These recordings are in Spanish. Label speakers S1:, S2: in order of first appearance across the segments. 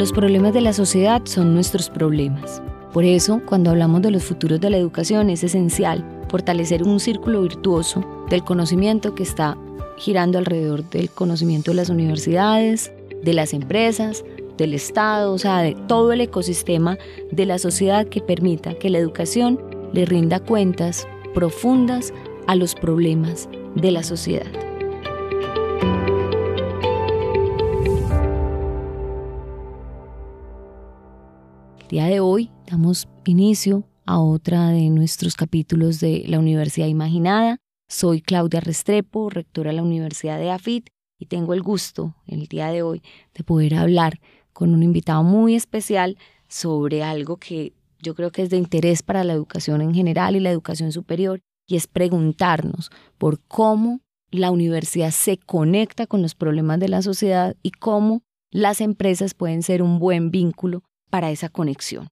S1: Los problemas de la sociedad son nuestros problemas. Por eso, cuando hablamos de los futuros de la educación, es esencial fortalecer un círculo virtuoso del conocimiento que está girando alrededor del conocimiento de las universidades, de las empresas, del Estado, o sea, de todo el ecosistema de la sociedad que permita que la educación le rinda cuentas profundas a los problemas de la sociedad. Día de hoy damos inicio a otra de nuestros capítulos de la Universidad Imaginada. Soy Claudia Restrepo, rectora de la Universidad de AFIT, y tengo el gusto el día de hoy de poder hablar con un invitado muy especial sobre algo que yo creo que es de interés para la educación en general y la educación superior, y es preguntarnos por cómo la universidad se conecta con los problemas de la sociedad y cómo las empresas pueden ser un buen vínculo para esa conexión.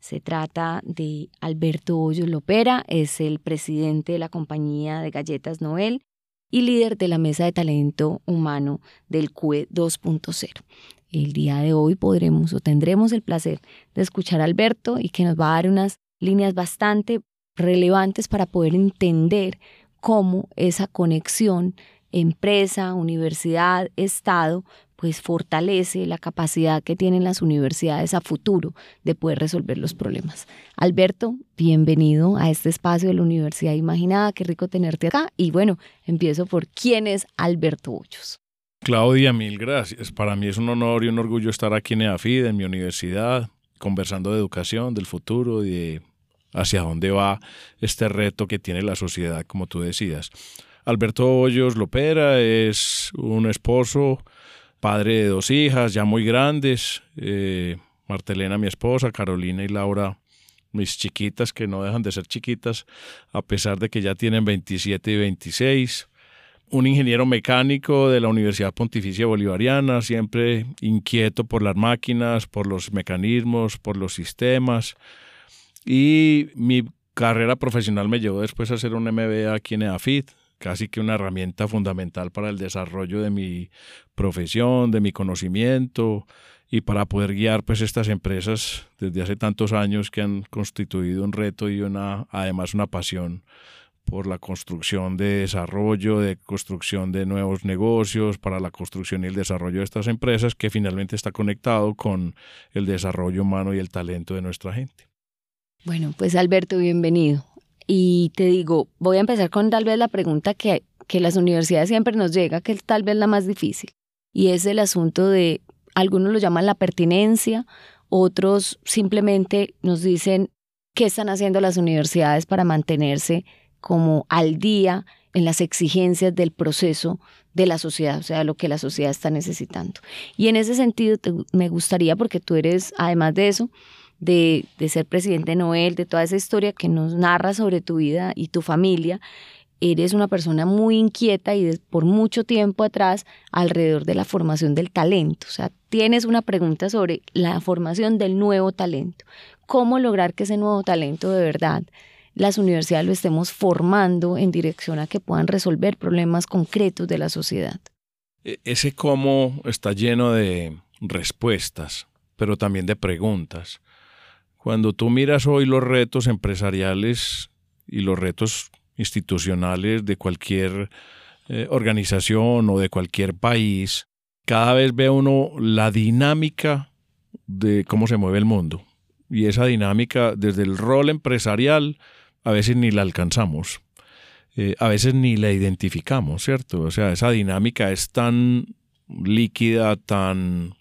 S1: Se trata de Alberto Hoyos Lopera, es el presidente de la compañía de galletas Noel y líder de la mesa de talento humano del QE 2.0. El día de hoy podremos o tendremos el placer de escuchar a Alberto y que nos va a dar unas líneas bastante relevantes para poder entender cómo esa conexión empresa, universidad, Estado pues fortalece la capacidad que tienen las universidades a futuro de poder resolver los problemas. Alberto, bienvenido a este espacio de la Universidad Imaginada, qué rico tenerte acá. Y bueno, empiezo por quién es Alberto Hoyos.
S2: Claudia, mil gracias. Para mí es un honor y un orgullo estar aquí en EAFID, en mi universidad, conversando de educación, del futuro y de hacia dónde va este reto que tiene la sociedad, como tú decías. Alberto Hoyos Lopera es un esposo, padre de dos hijas ya muy grandes, eh, Martelena mi esposa, Carolina y Laura mis chiquitas que no dejan de ser chiquitas a pesar de que ya tienen 27 y 26. Un ingeniero mecánico de la Universidad Pontificia Bolivariana, siempre inquieto por las máquinas, por los mecanismos, por los sistemas. Y mi carrera profesional me llevó después a hacer un MBA aquí en EAFIT, casi que una herramienta fundamental para el desarrollo de mi profesión, de mi conocimiento y para poder guiar pues estas empresas desde hace tantos años que han constituido un reto y una además una pasión por la construcción de desarrollo, de construcción de nuevos negocios, para la construcción y el desarrollo de estas empresas que finalmente está conectado con el desarrollo humano y el talento de nuestra gente.
S1: Bueno, pues Alberto, bienvenido. Y te digo, voy a empezar con tal vez la pregunta que, que las universidades siempre nos llega, que es tal vez la más difícil, y es el asunto de, algunos lo llaman la pertinencia, otros simplemente nos dicen qué están haciendo las universidades para mantenerse como al día en las exigencias del proceso de la sociedad, o sea, lo que la sociedad está necesitando. Y en ese sentido me gustaría, porque tú eres, además de eso, de, ser presidente Noel, de toda esa historia que nos narra sobre tu vida y tu familia, eres una persona muy inquieta y por mucho tiempo atrás alrededor de la formación del talento. O sea, tienes una pregunta sobre la formación del nuevo talento. ¿Cómo lograr que ese nuevo talento de verdad las universidades lo estemos formando en dirección a que puedan resolver problemas concretos de la sociedad?
S2: E, ese cómo está lleno de respuestas, pero también de preguntas. Cuando tú miras hoy los retos empresariales y los retos institucionales de cualquier eh, organización o de cualquier país, cada vez ve uno la dinámica de cómo se mueve el mundo. Y esa dinámica desde el rol empresarial a veces ni la alcanzamos. Eh, a veces ni la identificamos, ¿cierto? O sea, esa dinámica es tan líquida, tan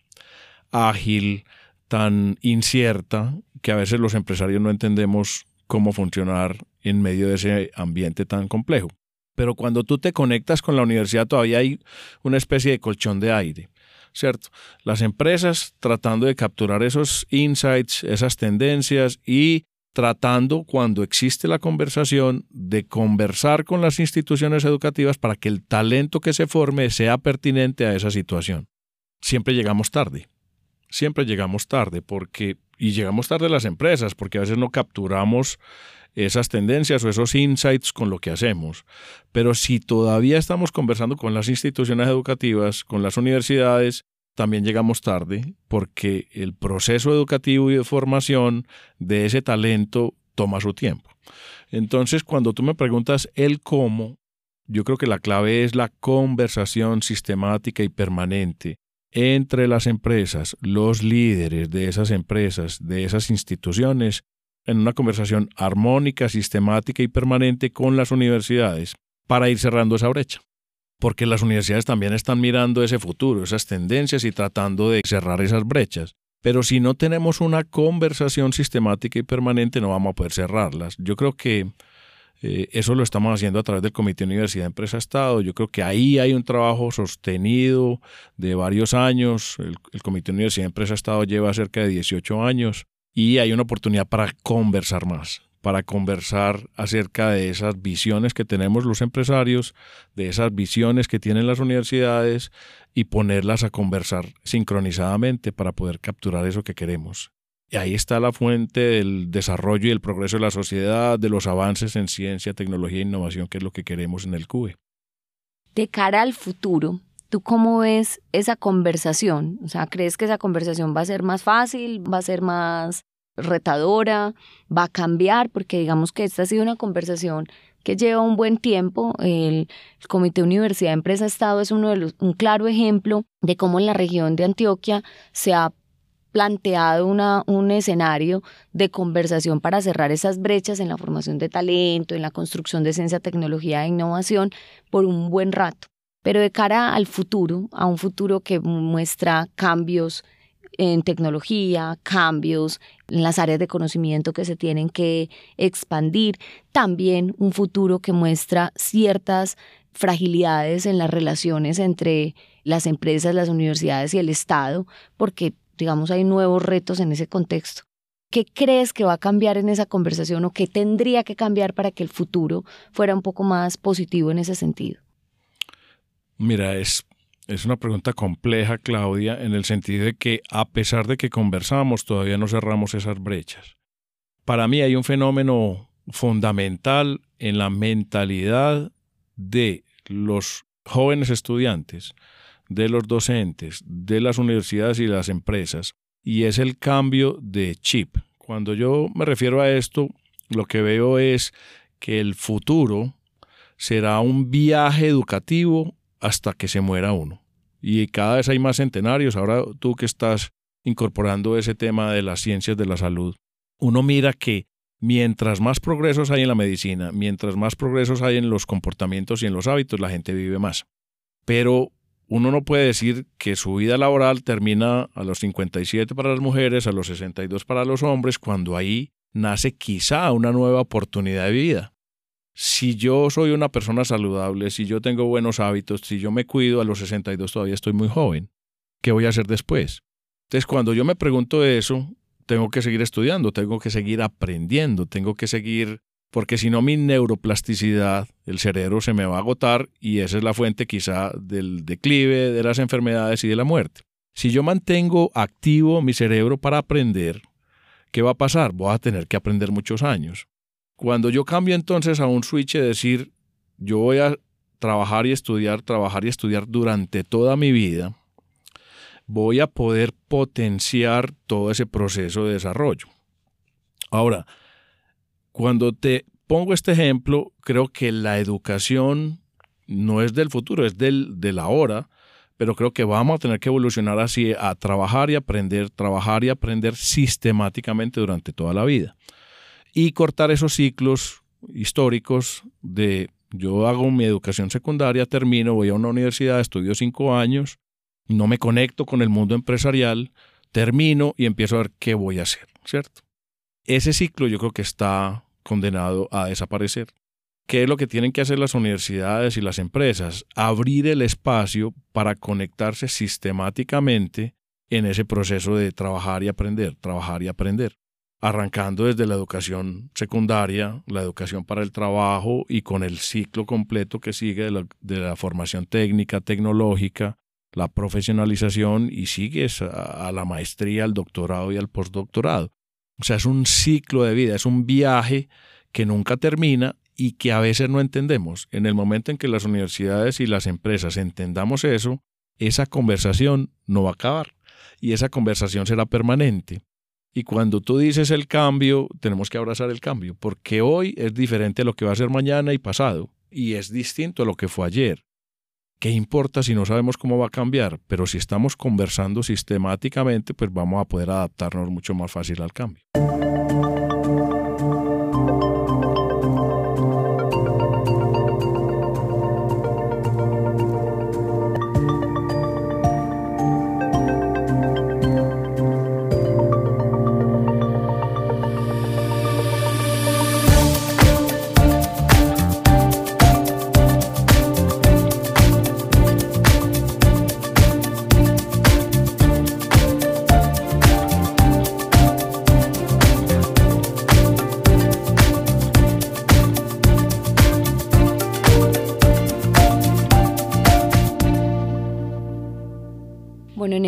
S2: ágil, tan incierta, que a veces los empresarios no entendemos cómo funcionar en medio de ese ambiente tan complejo. Pero cuando tú te conectas con la universidad todavía hay una especie de colchón de aire, ¿cierto? Las empresas tratando de capturar esos insights, esas tendencias y tratando, cuando existe la conversación, de conversar con las instituciones educativas para que el talento que se forme sea pertinente a esa situación. Siempre llegamos tarde, siempre llegamos tarde porque y llegamos tarde a las empresas porque a veces no capturamos esas tendencias o esos insights con lo que hacemos. Pero si todavía estamos conversando con las instituciones educativas, con las universidades, también llegamos tarde porque el proceso educativo y de formación de ese talento toma su tiempo. Entonces, cuando tú me preguntas el cómo, yo creo que la clave es la conversación sistemática y permanente entre las empresas, los líderes de esas empresas, de esas instituciones, en una conversación armónica, sistemática y permanente con las universidades para ir cerrando esa brecha. Porque las universidades también están mirando ese futuro, esas tendencias y tratando de cerrar esas brechas. Pero si no tenemos una conversación sistemática y permanente, no vamos a poder cerrarlas. Yo creo que eh, eso lo estamos haciendo a través del Comité Universidad Empresa Estado. Yo creo que ahí hay un trabajo sostenido de varios años. El, el Comité Universidad Empresa Estado lleva cerca de 18 años y hay una oportunidad para conversar más, para conversar acerca de esas visiones que tenemos los empresarios, de esas visiones que tienen las universidades y ponerlas a conversar sincronizadamente para poder capturar eso que queremos. Y ahí está la fuente del desarrollo y el progreso de la sociedad, de los avances en ciencia, tecnología e innovación, que es lo que queremos en el CUBE.
S1: De cara al futuro, ¿tú cómo ves esa conversación? O sea, ¿crees que esa conversación va a ser más fácil, va a ser más retadora, va a cambiar? Porque digamos que esta ha sido una conversación que lleva un buen tiempo. El, Comité Universidad Empresa Estado es uno de los, un claro ejemplo de cómo en la región de Antioquia se ha planteado una, un escenario de conversación para cerrar esas brechas en la formación de talento, en la construcción de ciencia, tecnología e innovación por un buen rato. Pero de cara al futuro, a un futuro que muestra cambios en tecnología, cambios en las áreas de conocimiento que se tienen que expandir, también un futuro que muestra ciertas fragilidades en las relaciones entre las empresas, las universidades y el Estado, porque digamos, hay nuevos retos en ese contexto. ¿Qué crees que va a cambiar en esa conversación o qué tendría que cambiar para que el futuro fuera un poco más positivo en ese sentido?
S2: Mira, es, es una pregunta compleja, Claudia, en el sentido de que a pesar de que conversamos, todavía no cerramos esas brechas. Para mí hay un fenómeno fundamental en la mentalidad de los jóvenes estudiantes de los docentes, de las universidades y las empresas, y es el cambio de chip. Cuando yo me refiero a esto, lo que veo es que el futuro será un viaje educativo hasta que se muera uno. Y cada vez hay más centenarios. Ahora tú que estás incorporando ese tema de las ciencias de la salud, uno mira que mientras más progresos hay en la medicina, mientras más progresos hay en los comportamientos y en los hábitos, la gente vive más. Pero uno no puede decir que su vida laboral termina a los 57 para las mujeres, a los 62 para los hombres, cuando ahí nace quizá una nueva oportunidad de vida. Si yo soy una persona saludable, si yo tengo buenos hábitos, si yo me cuido, a los 62 todavía estoy muy joven. ¿Qué voy a hacer después? Entonces, cuando yo me pregunto eso, tengo que seguir estudiando, tengo que seguir aprendiendo, tengo que seguir porque si no mi neuroplasticidad, el cerebro se me va a agotar y esa es la fuente quizá del declive, de las enfermedades y de la muerte. Si yo mantengo activo mi cerebro para aprender, ¿qué va a pasar? Voy a tener que aprender muchos años. Cuando yo cambio entonces a un switch de decir, yo voy a trabajar y estudiar, trabajar y estudiar durante toda mi vida, voy a poder potenciar todo ese proceso de desarrollo. Ahora, cuando te pongo este ejemplo, creo que la educación no es del futuro, es del, de la hora, pero creo que vamos a tener que evolucionar así a trabajar y aprender, trabajar y aprender sistemáticamente durante toda la vida. Y cortar esos ciclos históricos de yo hago mi educación secundaria, termino, voy a una universidad, estudio cinco años, no me conecto con el mundo empresarial, termino y empiezo a ver qué voy a hacer, ¿cierto? Ese ciclo yo creo que está condenado a desaparecer. ¿Qué es lo que tienen que hacer las universidades y las empresas? Abrir el espacio para conectarse sistemáticamente en ese proceso de trabajar y aprender, trabajar y aprender, arrancando desde la educación secundaria, la educación para el trabajo y con el ciclo completo que sigue de la, formación técnica, tecnológica, la profesionalización y sigues a la maestría, al doctorado y al postdoctorado. O sea, es un ciclo de vida, es un viaje que nunca termina y que a veces no entendemos. En el momento en que las universidades y las empresas entendamos eso, esa conversación no va a acabar y esa conversación será permanente. Y cuando tú dices el cambio, tenemos que abrazar el cambio, porque hoy es diferente a lo que va a ser mañana y pasado, y es distinto a lo que fue ayer. ¿Qué importa si no sabemos cómo va a cambiar? Pero si estamos conversando sistemáticamente, pues vamos a poder adaptarnos mucho más fácil al cambio.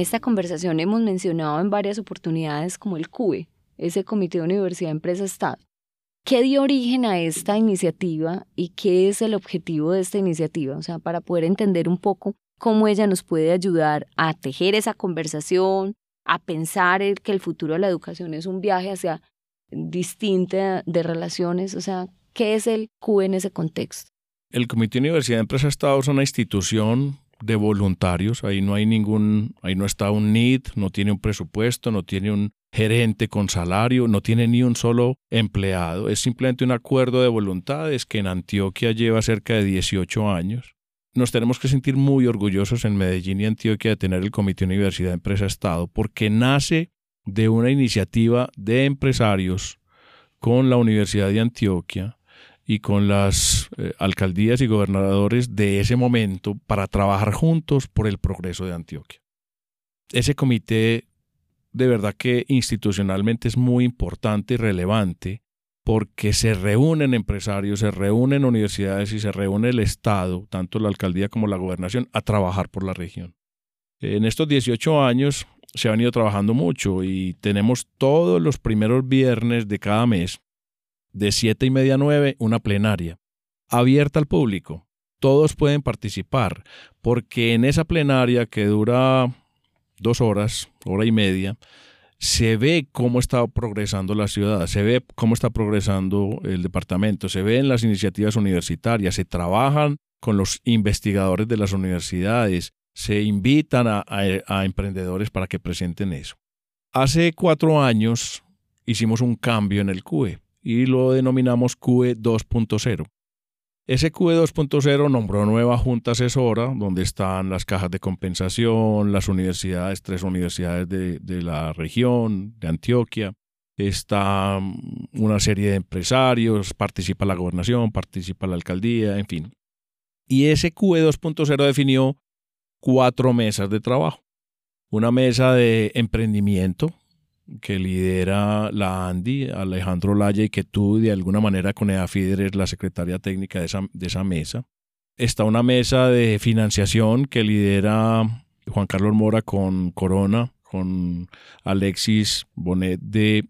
S1: Esta conversación hemos mencionado en varias oportunidades como el CUE, ese Comité de Universidad Empresa Estado. ¿Qué dio origen a esta iniciativa y qué es el objetivo de esta iniciativa? O sea, para poder entender un poco cómo ella nos puede ayudar a tejer esa conversación, a pensar que el futuro de la educación es un viaje hacia distinta de relaciones. O sea, ¿qué es el CUE en ese contexto?
S2: El Comité de Universidad Empresa Estado es una institución de voluntarios, ahí no hay ningún, ahí no está un NID, no tiene un presupuesto, no tiene un gerente con salario, no tiene ni un solo empleado, es simplemente un acuerdo de voluntades que en Antioquia lleva cerca de 18 años. Nos tenemos que sentir muy orgullosos en Medellín y Antioquia de tener el Comité Universidad Empresa Estado, porque nace de una iniciativa de empresarios con la Universidad de Antioquia, y con las eh, alcaldías y gobernadores de ese momento para trabajar juntos por el progreso de Antioquia. Ese comité de verdad que institucionalmente es muy importante y relevante porque se reúnen empresarios, se reúnen universidades y se reúne el Estado, tanto la alcaldía como la gobernación, a trabajar por la región. En estos 18 años se ha venido trabajando mucho y tenemos todos los primeros viernes de cada mes de 7 y media a 9, una plenaria, abierta al público. Todos pueden participar, porque en esa plenaria que dura dos horas, hora y media, se ve cómo está progresando la ciudad, se ve cómo está progresando el departamento, se ven las iniciativas universitarias, se trabajan con los investigadores de las universidades, se invitan a, a emprendedores para que presenten eso. Hace cuatro años hicimos un cambio en el CUE y lo denominamos QE 2.0. Ese QE 2.0 nombró nueva junta asesora, donde están las cajas de compensación, las universidades, tres universidades de, la región, de Antioquia. Está mm, una serie de empresarios, participa la gobernación, participa la alcaldía, en fin. Y ese QE 2.0 definió cuatro mesas de trabajo. Una mesa de emprendimiento, que lidera la ANDI, Alejandro Laya, y que tú de alguna manera con EAFIDER eres la secretaria técnica de esa, de esa mesa. Está una mesa de financiación que lidera Juan Carlos Mora con Corona, con Alexis Bonet, de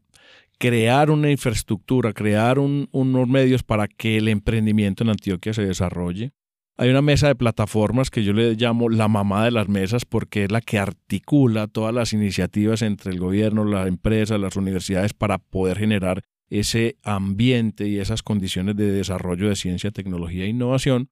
S2: crear una infraestructura, crear unos medios para que el emprendimiento en Antioquia se desarrolle. Hay una mesa de plataformas que yo le llamo la mamá de las mesas porque es la que articula todas las iniciativas entre el gobierno, las empresas, las universidades para poder generar ese ambiente y esas condiciones de desarrollo de ciencia, tecnología e innovación.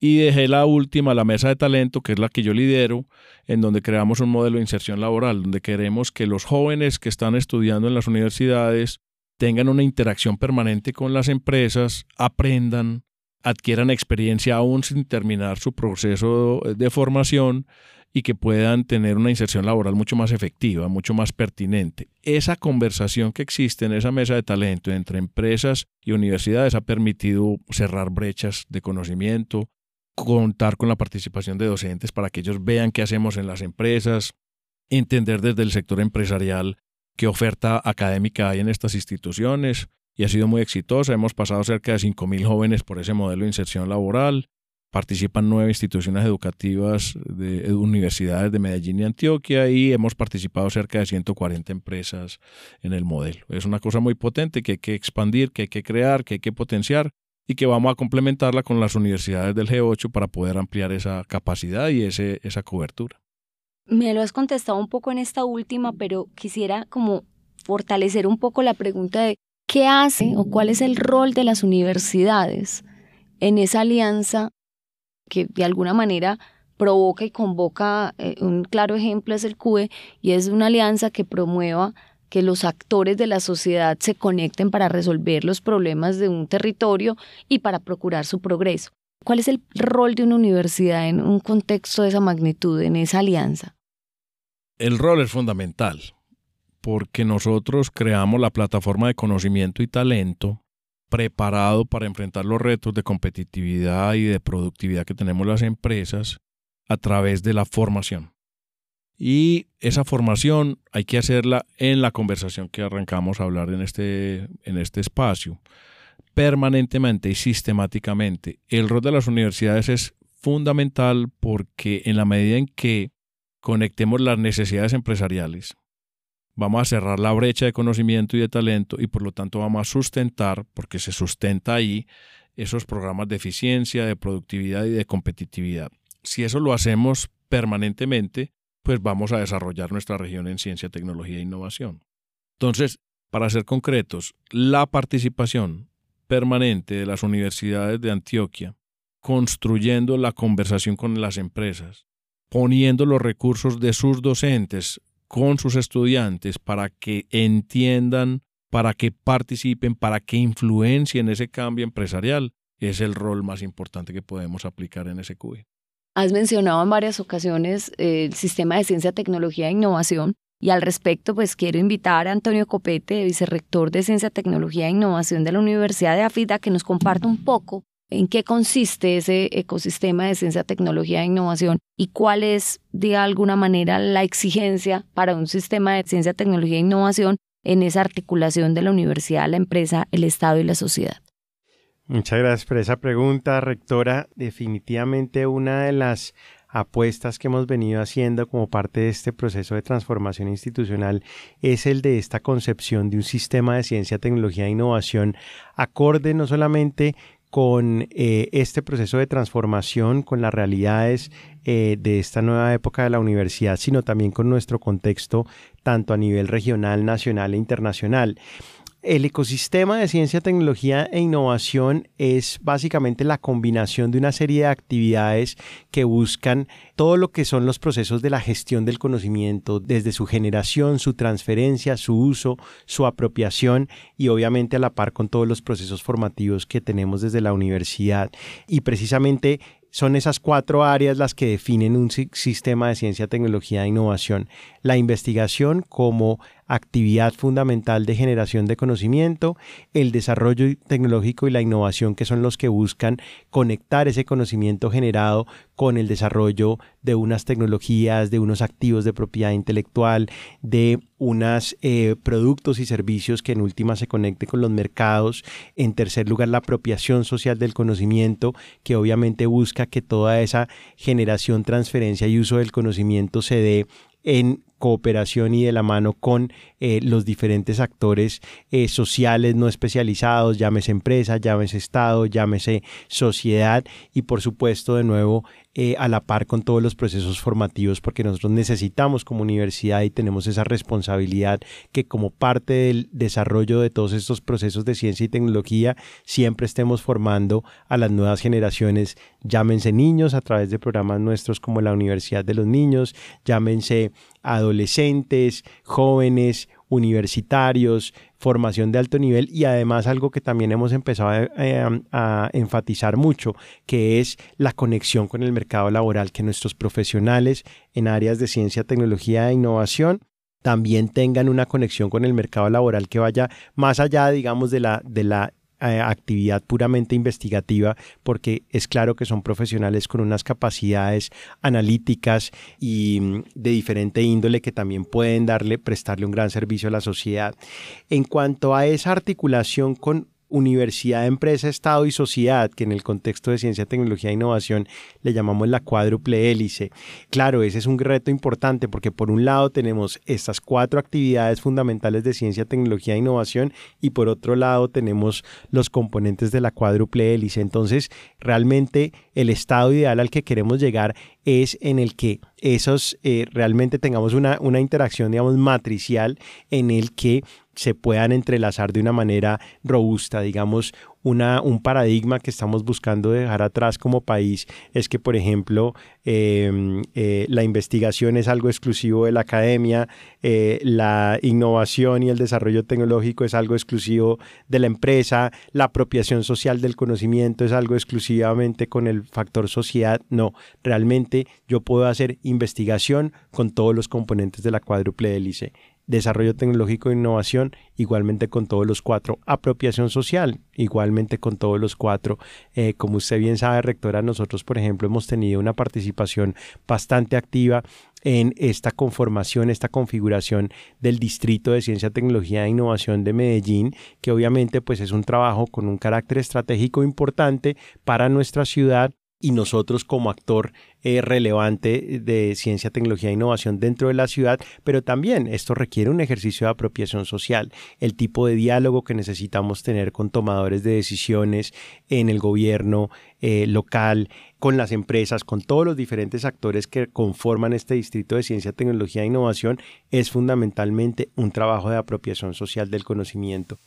S2: Y dejé la última, la mesa de talento, que es la que yo lidero, en donde creamos un modelo de inserción laboral, donde queremos que los jóvenes que están estudiando en las universidades tengan una interacción permanente con las empresas, aprendan, adquieran experiencia aún sin terminar su proceso de formación y que puedan tener una inserción laboral mucho más efectiva, mucho más pertinente. Esa conversación que existe en esa mesa de talento entre empresas y universidades ha permitido cerrar brechas de conocimiento, contar con la participación de docentes para que ellos vean qué hacemos en las empresas, entender desde el sector empresarial qué oferta académica hay en estas instituciones, y ha sido muy exitosa. Hemos pasado cerca de 5.000 jóvenes por ese modelo de inserción laboral. Participan nueve instituciones educativas de universidades de Medellín y Antioquia y hemos participado cerca de 140 empresas en el modelo. Es una cosa muy potente que hay que expandir, que hay que crear, que hay que potenciar y que vamos a complementarla con las universidades del G8 para poder ampliar esa capacidad y ese, esa cobertura.
S1: Me lo has contestado un poco en esta última, pero quisiera como fortalecer un poco la pregunta de qué hace o cuál es el rol de las universidades en esa alianza que de alguna manera provoca y convoca, eh, un claro ejemplo es el CUE, y es una alianza que promueva que los actores de la sociedad se conecten para resolver los problemas de un territorio y para procurar su progreso. ¿Cuál es el rol de una universidad en un contexto de esa magnitud, en esa alianza?
S2: El rol es fundamental porque nosotros creamos la plataforma de conocimiento y talento preparado para enfrentar los retos de competitividad y de productividad que tenemos las empresas a través de la formación. Y esa formación hay que hacerla en la conversación que arrancamos a hablar en este, en este espacio, permanentemente y sistemáticamente. El rol de las universidades es fundamental porque en la medida en que conectemos las necesidades empresariales vamos a cerrar la brecha de conocimiento y de talento y por lo tanto vamos a sustentar, porque se sustenta ahí, esos programas de eficiencia, de productividad y de competitividad. Si eso lo hacemos permanentemente, pues vamos a desarrollar nuestra región en ciencia, tecnología e innovación. Entonces, para ser concretos, la participación permanente de las universidades de Antioquia, construyendo la conversación con las empresas, poniendo los recursos de sus docentes con sus estudiantes para que entiendan, para que participen, para que influencien ese cambio empresarial, es el rol más importante que podemos aplicar en ese CUE.
S1: Has mencionado en varias ocasiones eh, el sistema de ciencia, tecnología e innovación y al respecto pues quiero invitar a Antonio Copete, vicerrector de Ciencia, Tecnología e Innovación de la Universidad de AFIDA, que nos comparta un poco en qué consiste ese ecosistema de ciencia, tecnología e innovación y cuál es, de alguna manera, la exigencia para un sistema de ciencia, tecnología e innovación en esa articulación de la universidad, la empresa, el Estado y la sociedad.
S3: Muchas gracias por esa pregunta, rectora. Definitivamente una de las apuestas que hemos venido haciendo como parte de este proceso de transformación institucional es el de esta concepción de un sistema de ciencia, tecnología e innovación acorde no solamente con eh, este proceso de transformación, con las realidades eh, de esta nueva época de la universidad, sino también con nuestro contexto tanto a nivel regional, nacional e internacional. El ecosistema de ciencia, tecnología e innovación es básicamente la combinación de una serie de actividades que buscan todo lo que son los procesos de la gestión del conocimiento, desde su generación, su transferencia, su uso, su apropiación y obviamente a la par con todos los procesos formativos que tenemos desde la universidad. Y precisamente son esas cuatro áreas las que definen un sistema de ciencia, tecnología e innovación. La investigación como actividad fundamental de generación de conocimiento, el desarrollo tecnológico y la innovación que son los que buscan conectar ese conocimiento generado con el desarrollo de unas tecnologías, de unos activos de propiedad intelectual, de unos eh, productos y servicios que en última se conecten con los mercados. En tercer lugar, la apropiación social del conocimiento, que obviamente busca que toda esa generación, transferencia y uso del conocimiento se dé en cooperación y de la mano con eh, los diferentes actores eh, sociales no especializados, llámese empresa, llámese Estado, llámese sociedad y por supuesto de nuevo eh, a la par con todos los procesos formativos porque nosotros necesitamos como universidad y tenemos esa responsabilidad que como parte del desarrollo de todos estos procesos de ciencia y tecnología siempre estemos formando a las nuevas generaciones, llámense niños a través de programas nuestros como la Universidad de los Niños, llámense adolescentes, jóvenes, universitarios, formación de alto nivel y además algo que también hemos empezado a, enfatizar mucho, que es la conexión con el mercado laboral, que nuestros profesionales en áreas de ciencia, tecnología e innovación también tengan una conexión con el mercado laboral que vaya más allá, digamos, de la, de la eh, actividad puramente investigativa, porque es claro que son profesionales con unas capacidades analíticas y mm, de diferente índole que también pueden darle, prestarle un gran servicio a la sociedad. En cuanto a esa articulación con universidad, empresa, Estado y sociedad, que en el contexto de ciencia, tecnología e innovación le llamamos la cuádruple hélice. Claro, ese es un reto importante porque por un lado tenemos estas cuatro actividades fundamentales de ciencia, tecnología e innovación y por otro lado tenemos los componentes de la cuádruple hélice. Entonces, realmente el estado ideal al que queremos llegar es en el que esos eh, realmente tengamos una, una interacción, digamos, matricial en el que se puedan entrelazar de una manera robusta, digamos, un paradigma que estamos buscando dejar atrás como país es que, por ejemplo, em, eh, la investigación es algo exclusivo de la academia, eh, la innovación y el desarrollo tecnológico es algo exclusivo de la empresa, la apropiación social del conocimiento es algo exclusivamente con el factor sociedad. No, realmente yo puedo hacer investigación con todos los componentes de la cuádruple hélice desarrollo tecnológico e innovación, igualmente con todos los cuatro, apropiación social, igualmente con todos los cuatro. Eh, como usted bien sabe, rectora, nosotros, por ejemplo, hemos tenido una participación bastante activa en esta conformación, esta configuración del Distrito de Ciencia, Tecnología e Innovación de Medellín, que obviamente pues es un trabajo con un carácter estratégico importante para nuestra ciudad y nosotros como actor eh, relevante de ciencia, tecnología e innovación dentro de la ciudad, pero también esto requiere un ejercicio de apropiación social, el tipo de diálogo que necesitamos tener con tomadores de decisiones en el gobierno eh, local, con las empresas, con todos los diferentes actores que conforman este distrito de ciencia, tecnología e innovación, es fundamentalmente un trabajo de apropiación social del conocimiento.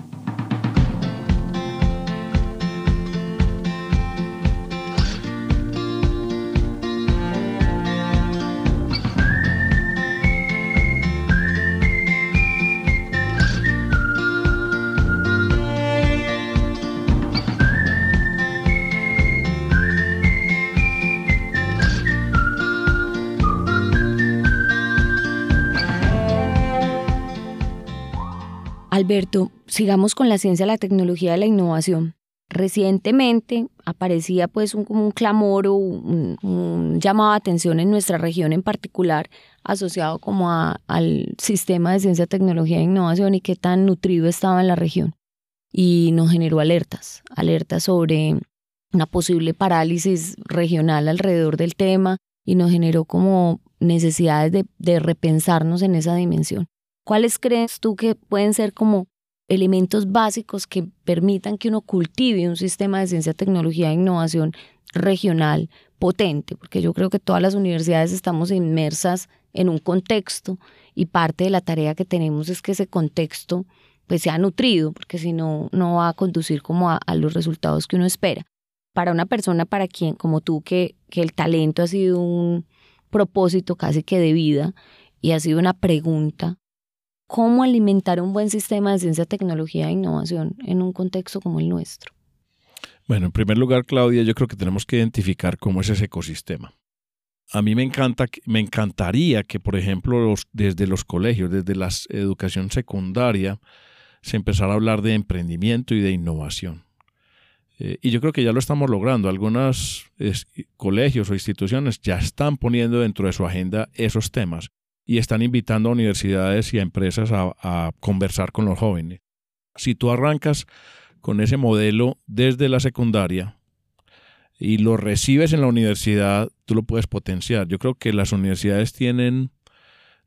S1: Alberto, sigamos con la ciencia, la tecnología y la innovación. Recientemente aparecía pues un, clamor o un, llamado de atención en nuestra región en particular asociado como al sistema de ciencia, tecnología e innovación y qué tan nutrido estaba en la región. Y nos generó alertas, alertas sobre una posible parálisis regional alrededor del tema y nos generó como necesidades de repensarnos en esa dimensión. ¿Cuáles crees tú que pueden ser como elementos básicos que permitan que uno cultive un sistema de ciencia, tecnología e innovación regional potente? Porque yo creo que todas las universidades estamos inmersas en un contexto y parte de la tarea que tenemos es que ese contexto pues sea nutrido, porque si no, no va a conducir como a, los resultados que uno espera. Para una persona para quien, como tú, que, que el talento ha sido un propósito casi que de vida y ha sido una pregunta cómo alimentar un buen sistema de ciencia, tecnología e innovación en un contexto como el nuestro.
S2: Bueno, en primer lugar, Claudia, yo creo que tenemos que identificar cómo es ese ecosistema. A mí me encanta, me encantaría que, por ejemplo, desde los colegios, desde la educación secundaria, se empezara a hablar de emprendimiento y de innovación. Eh, y yo creo que ya lo estamos logrando. Algunos colegios o instituciones ya están poniendo dentro de su agenda esos temas y están invitando a universidades y a empresas a, conversar con los jóvenes. Si tú arrancas con ese modelo desde la secundaria y lo recibes en la universidad, tú lo puedes potenciar. Yo creo que las universidades tienen,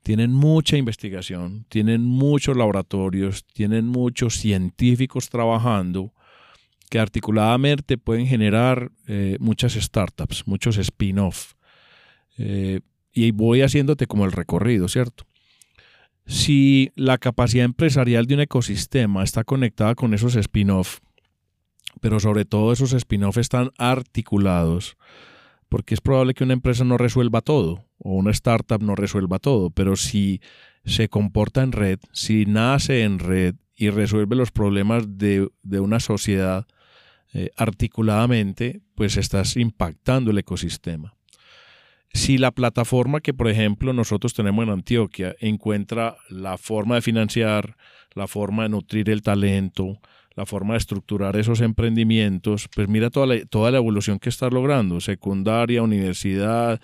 S2: tienen mucha investigación, tienen muchos laboratorios, tienen muchos científicos trabajando que articuladamente pueden generar eh, muchas startups, muchos spin-off. Eh, y voy haciéndote como el recorrido, ¿cierto? Si la capacidad empresarial de un ecosistema está conectada con esos spin-off, pero sobre todo esos spin-off están articulados, porque es probable que una empresa no resuelva todo o una startup no resuelva todo, pero si se comporta en red, si nace en red y resuelve los problemas de, una sociedad eh, articuladamente, pues estás impactando el ecosistema. Si la plataforma que, por ejemplo, nosotros tenemos en Antioquia encuentra la forma de financiar, la forma de nutrir el talento, la forma de estructurar esos emprendimientos, pues mira toda la, toda la evolución que está logrando, secundaria, universidad,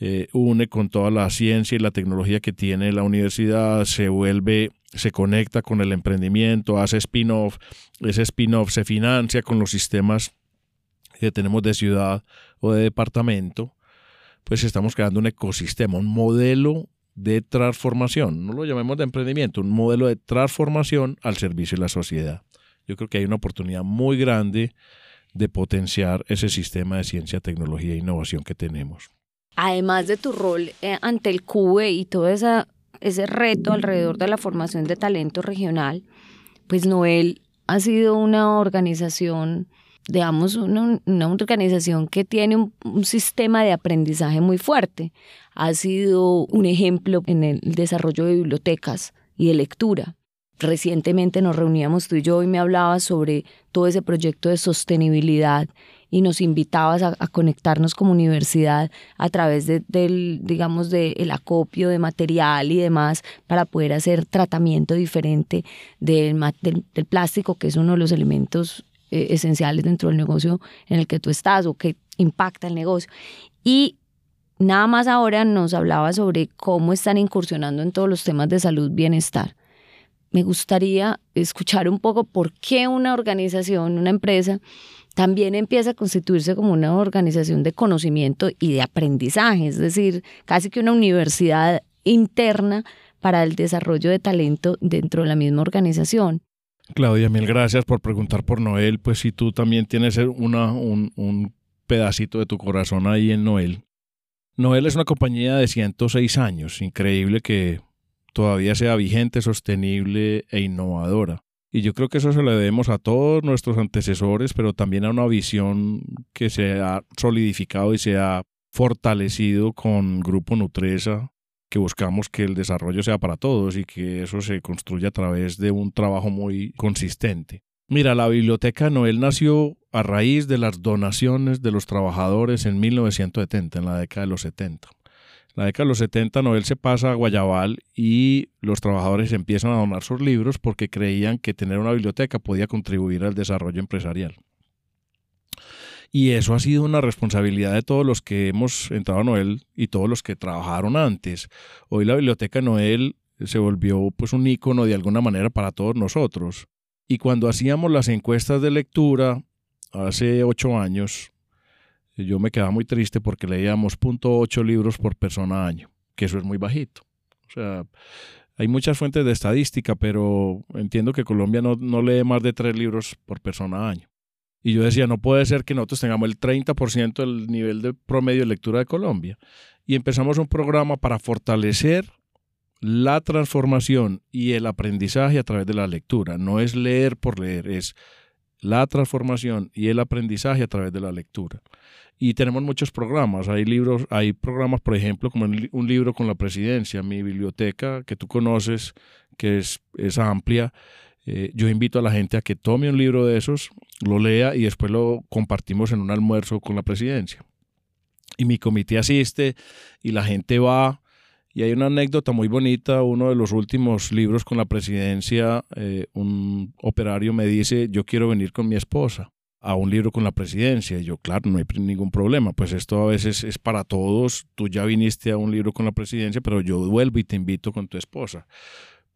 S2: eh, une con toda la ciencia y la tecnología que tiene la universidad, se vuelve se conecta con el emprendimiento, hace spin-off, ese spin-off se financia con los sistemas que tenemos de ciudad o de departamento, pues estamos creando un ecosistema, un modelo de transformación, no lo llamemos de emprendimiento, un modelo de transformación al servicio de la sociedad. Yo creo que hay una oportunidad muy grande de potenciar ese sistema de ciencia, tecnología e innovación que tenemos.
S1: Además de tu rol eh, ante el CUBE y todo esa, ese reto alrededor de la formación de talento regional, pues Noel ha sido una organización, digamos, una, organización que tiene un, un, sistema de aprendizaje muy fuerte. Ha sido un ejemplo en el desarrollo de bibliotecas y de lectura. Recientemente nos reuníamos tú y yo y me hablabas sobre todo ese proyecto de sostenibilidad y nos invitabas a, conectarnos como universidad a través de, del, digamos, del acopio de material y demás para poder hacer tratamiento diferente del, del, plástico, que es uno de los elementos eh, esenciales dentro del negocio en el que tú estás o que impacta el negocio. Y nada más ahora nos hablaba sobre cómo están incursionando en todos los temas de salud, bienestar me gustaría escuchar un poco por qué una organización, una empresa, también empieza a constituirse como una organización de conocimiento y de aprendizaje, es decir, casi que una universidad interna para el desarrollo de talento dentro de la misma organización.
S2: Claudia, mil gracias por preguntar por Noel. Pues si tú también tienes un, un pedacito de tu corazón ahí en Noel. Noel es una compañía de 106 años, increíble que todavía sea vigente, sostenible e innovadora. Y yo creo que eso se lo debemos a todos nuestros antecesores, pero también a una visión que se ha solidificado y se ha fortalecido con Grupo Nutresa, que buscamos que el desarrollo sea para todos y que eso se construya a través de un trabajo muy consistente. Mira, la Biblioteca Noel nació a raíz de las donaciones de los trabajadores en 1970, en la década de los 70 la década de los 70 Noel se pasa a Guayabal y los trabajadores empiezan a donar sus libros porque creían que tener una biblioteca podía contribuir al desarrollo empresarial. Y eso ha sido una responsabilidad de todos los que hemos entrado a Noel y todos los que trabajaron antes. Hoy la biblioteca Noel se volvió pues un icono de alguna manera para todos nosotros. Y cuando hacíamos las encuestas de lectura hace ocho años, yo me quedaba muy triste porque leíamos .8 libros por persona año, que eso es muy bajito. O sea, hay muchas fuentes de estadística, pero entiendo que Colombia no, no lee más de tres libros por persona año. Y yo decía, no puede ser que nosotros tengamos el 30% del nivel de promedio de lectura de Colombia. Y empezamos un programa para fortalecer la transformación y el aprendizaje a través de la lectura. No es leer por leer, es la transformación y el aprendizaje a través de la lectura. Y tenemos muchos programas. Hay libros, hay programas, por ejemplo, como un libro con la presidencia, mi biblioteca que tú conoces, que es, es amplia. Eh, yo invito a la gente a que tome un libro de esos, lo lea y después lo compartimos en un almuerzo con la presidencia. Y mi comité asiste y la gente va. Y hay una anécdota muy bonita, uno de los últimos libros con la presidencia, eh, un operario me dice, yo quiero venir con mi esposa a un libro con la presidencia. Y yo, claro, no hay ningún problema. Pues esto a veces es para todos. Tú ya viniste a un libro con la presidencia, pero yo vuelvo y te invito con tu esposa.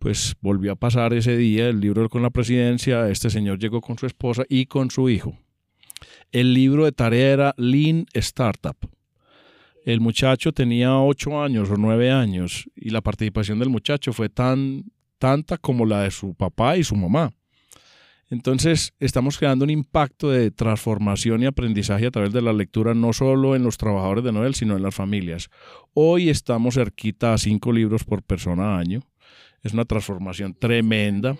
S2: Pues volvió a pasar ese día el libro con la presidencia. Este señor llegó con su esposa y con su hijo. El libro de tarea era Lean Startup. El muchacho tenía ocho años o nueve años y la participación del muchacho fue tan tanta como la de su papá y su mamá. Entonces, estamos creando un impacto de transformación y aprendizaje a través de la lectura, no solo en los trabajadores de Noel, sino en las familias. Hoy estamos cerquita a cinco libros por persona año. Es una transformación tremenda.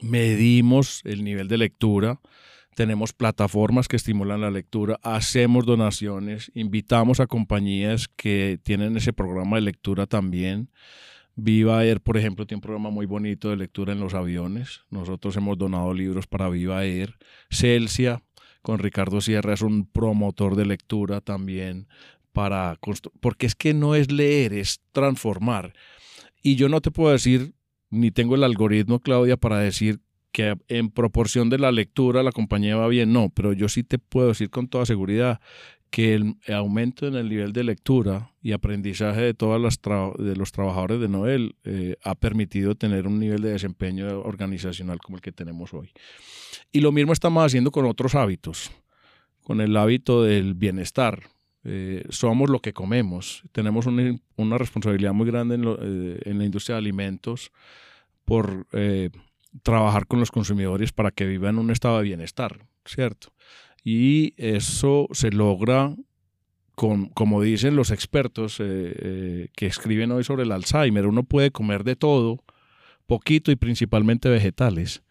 S2: Medimos el nivel de lectura. Tenemos plataformas que estimulan la lectura, hacemos donaciones, invitamos a compañías que tienen ese programa de lectura también. Viva Air, por ejemplo, tiene un programa muy bonito de lectura en los aviones. Nosotros hemos donado libros para Viva Air. Celsia, con Ricardo Sierra, es un promotor de lectura también para porque es que no es leer, es transformar. Y yo no te puedo decir, ni tengo el algoritmo, Claudia, para decir que en proporción de la lectura la compañía va bien, no, pero yo sí te puedo decir con toda seguridad que el aumento en el nivel de lectura y aprendizaje de todos de los trabajadores de Noel eh, ha permitido tener un nivel de desempeño organizacional como el que tenemos hoy. Y lo mismo estamos haciendo con otros hábitos, con el hábito del bienestar. Eh, somos lo que comemos. Tenemos una, responsabilidad muy grande en, eh, en, la industria de alimentos por trabajar con los consumidores para que vivan en un estado de bienestar, ¿cierto? Y eso se logra como dicen los expertos eh, eh, que escriben hoy sobre el Alzheimer, uno puede comer de todo, poquito y principalmente vegetales,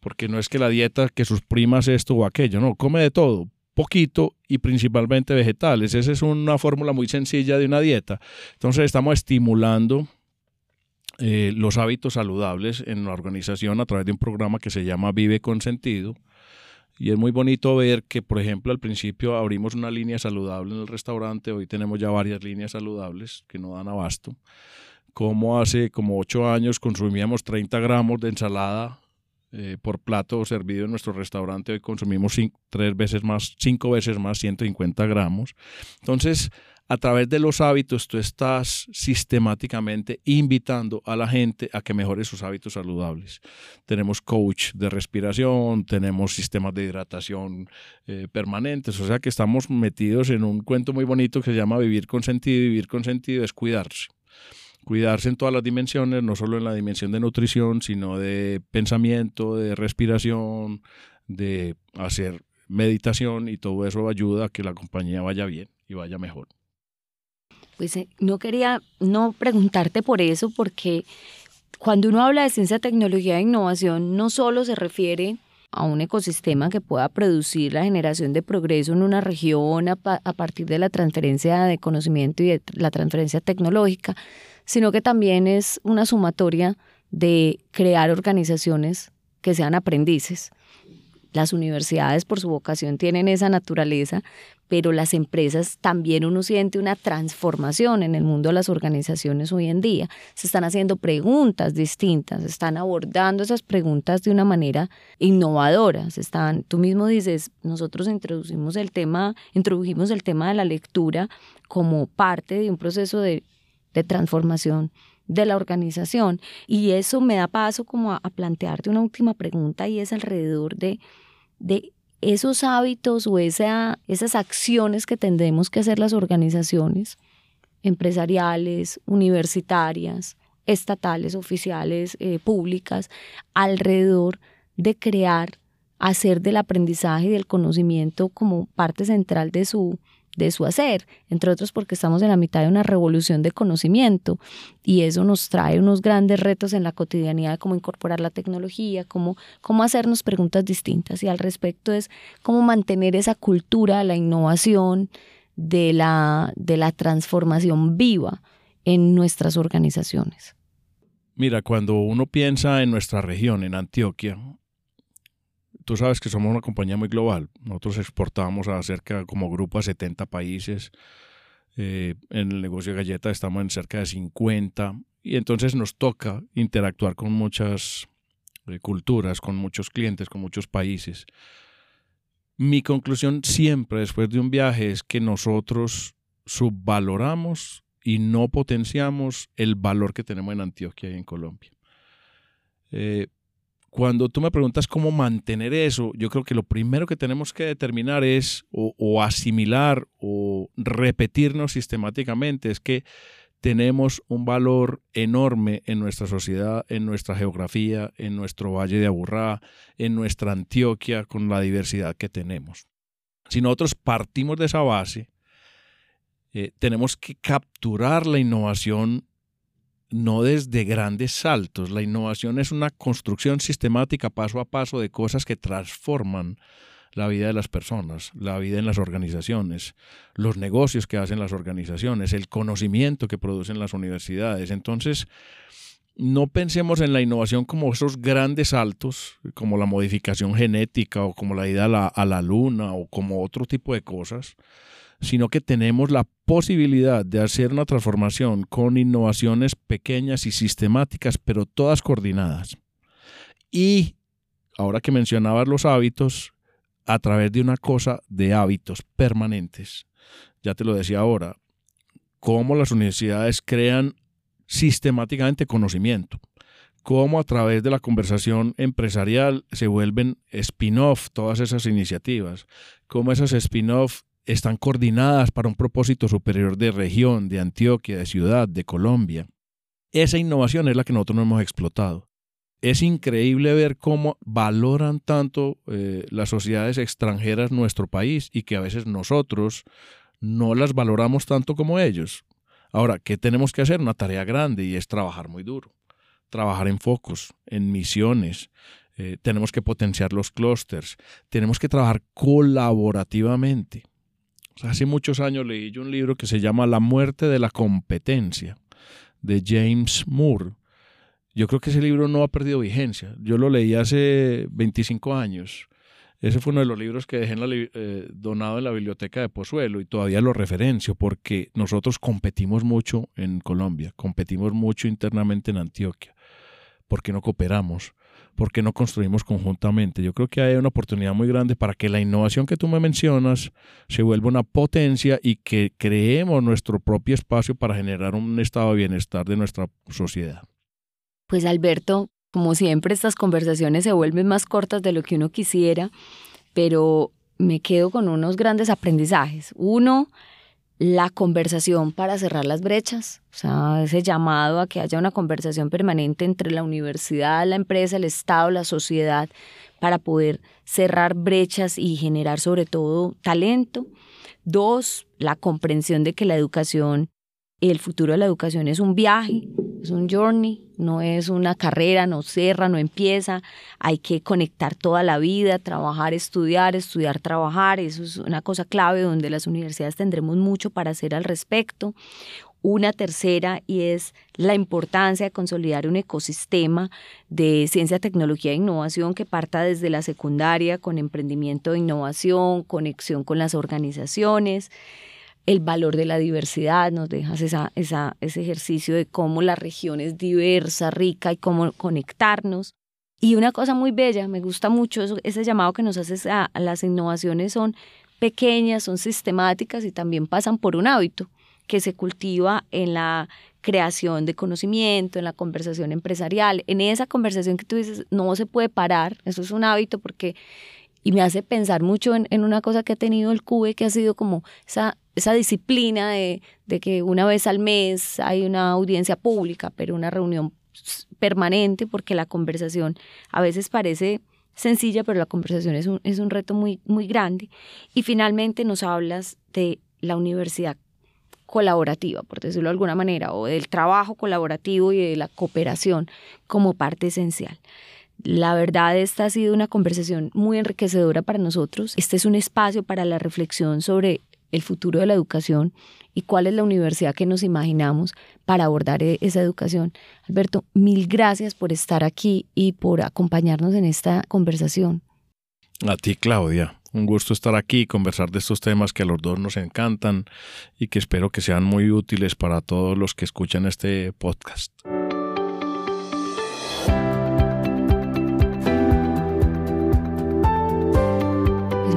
S2: porque no es que la dieta que sus primas esto o aquello, no, come de todo, poquito y principalmente vegetales. Esa es una fórmula muy sencilla de una dieta. Entonces estamos estimulando eh, los hábitos saludables en la organización a través de un programa que se llama Vive con Sentido y es muy bonito ver que, por ejemplo, al principio abrimos una línea saludable en el restaurante, hoy tenemos ya varias líneas saludables que no dan abasto. Como hace como ocho años consumíamos 30 gramos de ensalada eh, por plato servido en nuestro restaurante, hoy consumimos tres veces más, cinco veces más, 150 gramos. Entonces, a través de los hábitos tú estás sistemáticamente invitando a la gente a que mejore sus hábitos saludables. Tenemos coach de respiración, tenemos sistemas de hidratación eh, permanentes, o sea que estamos metidos en un cuento muy bonito que se llama vivir con sentido. Vivir con sentido es cuidarse. Cuidarse en todas las dimensiones, no solo en la dimensión de nutrición, sino de pensamiento, de respiración, de hacer meditación y todo eso ayuda a que la compañía vaya bien y vaya mejor.
S1: Pues eh, no quería no preguntarte por eso, porque cuando uno habla de ciencia, tecnología e innovación, no solo se refiere a un ecosistema que pueda producir la generación de progreso en una región a, partir de la transferencia de conocimiento y de la transferencia tecnológica, sino que también es una sumatoria de crear organizaciones que sean aprendices. Las universidades por su vocación tienen esa naturaleza, pero las empresas también uno siente una transformación en el mundo de las organizaciones hoy en día. Se están haciendo preguntas distintas, están abordando esas preguntas de una manera innovadora. están, tú mismo dices, nosotros introducimos el tema, introdujimos el tema de la lectura como parte de un proceso de, transformación de la organización. Y eso me da paso como a, plantearte una última pregunta y es alrededor de, de esos hábitos o esa, esas acciones que tendremos que hacer las organizaciones empresariales, universitarias, estatales, oficiales, eh, públicas, alrededor de crear, hacer del aprendizaje y del conocimiento como parte central de su, de su hacer, entre otros porque estamos en la mitad de una revolución de conocimiento y eso nos trae unos grandes retos en la cotidianidad de cómo incorporar la tecnología, cómo, cómo hacernos preguntas distintas y al respecto es cómo mantener esa cultura, la innovación, de la, de la transformación viva en nuestras organizaciones.
S2: Mira, cuando uno piensa en nuestra región, en Antioquia, tú sabes que somos una compañía muy global. Nosotros exportamos a cerca como grupo a 70 países. Eh, en el negocio de galletas estamos en cerca de 50 y entonces nos toca interactuar con muchas eh, culturas, con muchos clientes, con muchos países. Mi conclusión siempre después de un viaje es que nosotros subvaloramos y no potenciamos el valor que tenemos en Antioquia y en Colombia. Eh, cuando tú me preguntas cómo mantener eso, yo creo que lo primero que tenemos que determinar es o, asimilar o repetirnos sistemáticamente es que tenemos un valor enorme en nuestra sociedad, en nuestra geografía, en nuestro Valle de Aburrá, en nuestra Antioquia, con la diversidad que tenemos. Si nosotros partimos de esa base, eh, tenemos que capturar la innovación no desde grandes saltos. La innovación es una construcción sistemática paso a paso de cosas que transforman la vida de las personas, la vida en las organizaciones, los negocios que hacen las organizaciones, el conocimiento que producen las universidades. Entonces, no pensemos en la innovación como esos grandes saltos, como la modificación genética o como la ida a la, a la luna o como otro tipo de cosas, sino que tenemos la posibilidad de hacer una transformación con innovaciones pequeñas y sistemáticas, pero todas coordinadas. Y ahora que mencionabas los hábitos, a través de una cosa de hábitos permanentes. Ya te lo decía ahora, cómo las universidades crean sistemáticamente conocimiento, cómo a través de la conversación empresarial se vuelven spin-off todas esas iniciativas, cómo esas spin-off están coordinadas para un propósito superior de región, de Antioquia, de ciudad, de Colombia. Esa innovación es la que nosotros no hemos explotado. Es increíble ver cómo valoran tanto eh, las sociedades extranjeras nuestro país y que a veces nosotros no las valoramos tanto como ellos. Ahora, ¿qué tenemos que hacer? Una tarea grande y es trabajar muy duro. Trabajar en focos, en misiones, eh, tenemos que potenciar los clústeres, tenemos que trabajar colaborativamente hace muchos años leí yo un libro que se llama La muerte de la competencia, de James Moore. Yo creo que ese libro no ha perdido vigencia. Yo lo leí hace 25 años. Ese fue uno de los libros que dejé eh, donado en la biblioteca de Pozuelo y todavía lo referencio porque nosotros competimos mucho en Colombia, competimos mucho internamente en Antioquia. ¿Por qué no cooperamos? ¿Por qué no construimos conjuntamente? Yo creo que hay una oportunidad muy grande para que la innovación que tú me mencionas se vuelva una potencia y que creemos nuestro propio espacio para generar un estado de bienestar de nuestra sociedad.
S1: Pues Alberto, como siempre estas conversaciones se vuelven más cortas de lo que uno quisiera, pero me quedo con unos grandes aprendizajes. Uno, la conversación para cerrar las brechas, o sea, ese llamado a que haya una conversación permanente entre la universidad, la empresa, el Estado, la sociedad, para poder cerrar brechas y generar sobre todo talento. Dos, la comprensión de que la educación, el futuro de la educación es un viaje, es un journey, no es una carrera, no cierra, no empieza, hay que conectar toda la vida, trabajar, estudiar, estudiar, trabajar, eso es una cosa clave donde las universidades tendremos mucho para hacer al respecto. Una tercera y es la importancia de consolidar un ecosistema de ciencia, tecnología e innovación que parta desde la secundaria con emprendimiento de innovación, conexión con las organizaciones el valor de la diversidad, nos dejas esa, esa, ese ejercicio de cómo la región es diversa, rica y cómo conectarnos. Y una cosa muy bella, me gusta mucho ese llamado que nos haces a, las innovaciones son pequeñas, son sistemáticas y también pasan por un hábito que se cultiva en la creación de conocimiento, en la conversación empresarial, en esa conversación que tú dices, no se puede parar, eso es un hábito porque y me hace pensar mucho en, en, una cosa que ha tenido el CUBE, que ha sido como esa esa disciplina de, que una vez al mes hay una audiencia pública, pero una reunión permanente, porque la conversación a veces parece sencilla, pero la conversación es un, es un reto muy, muy grande. Y finalmente nos hablas de la universidad colaborativa, por decirlo de alguna manera, o del trabajo colaborativo y de la cooperación como parte esencial. La verdad, esta ha sido una conversación muy enriquecedora para nosotros. Este es un espacio para la reflexión sobre el futuro de la educación y cuál es la universidad que nos imaginamos para abordar e-, esa educación. Alberto, mil gracias por estar aquí y por acompañarnos en esta conversación.
S2: A ti, Claudia. Un gusto estar aquí y conversar de estos temas que a los dos nos encantan y que espero que sean muy útiles para todos los que escuchan este podcast.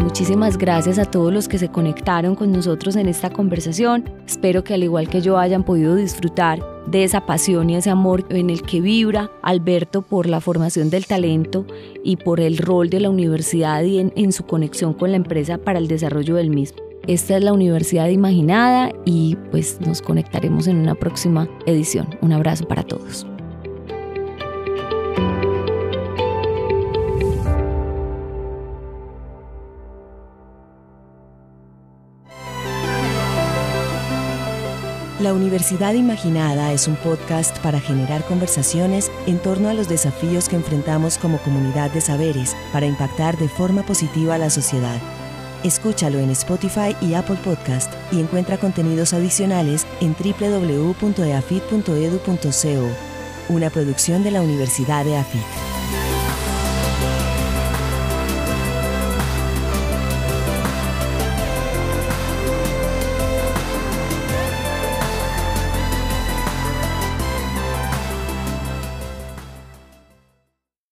S1: Muchísimas gracias a todos los que se conectaron con nosotros en esta conversación. Espero que al igual que yo hayan podido disfrutar de esa pasión y ese amor en el que vibra Alberto por la formación del talento y por el rol de la universidad y en, en su conexión con la empresa para el desarrollo del mismo. Esta es la Universidad Imaginada y pues nos conectaremos en una próxima edición. Un abrazo para todos.
S4: La Universidad Imaginada es un podcast para generar conversaciones en torno a los desafíos que enfrentamos como comunidad de saberes para impactar de forma positiva a la sociedad. Escúchalo en Spotify y Apple Podcast y encuentra contenidos adicionales en www.eafit.edu.co, una producción de la Universidad de AFIT.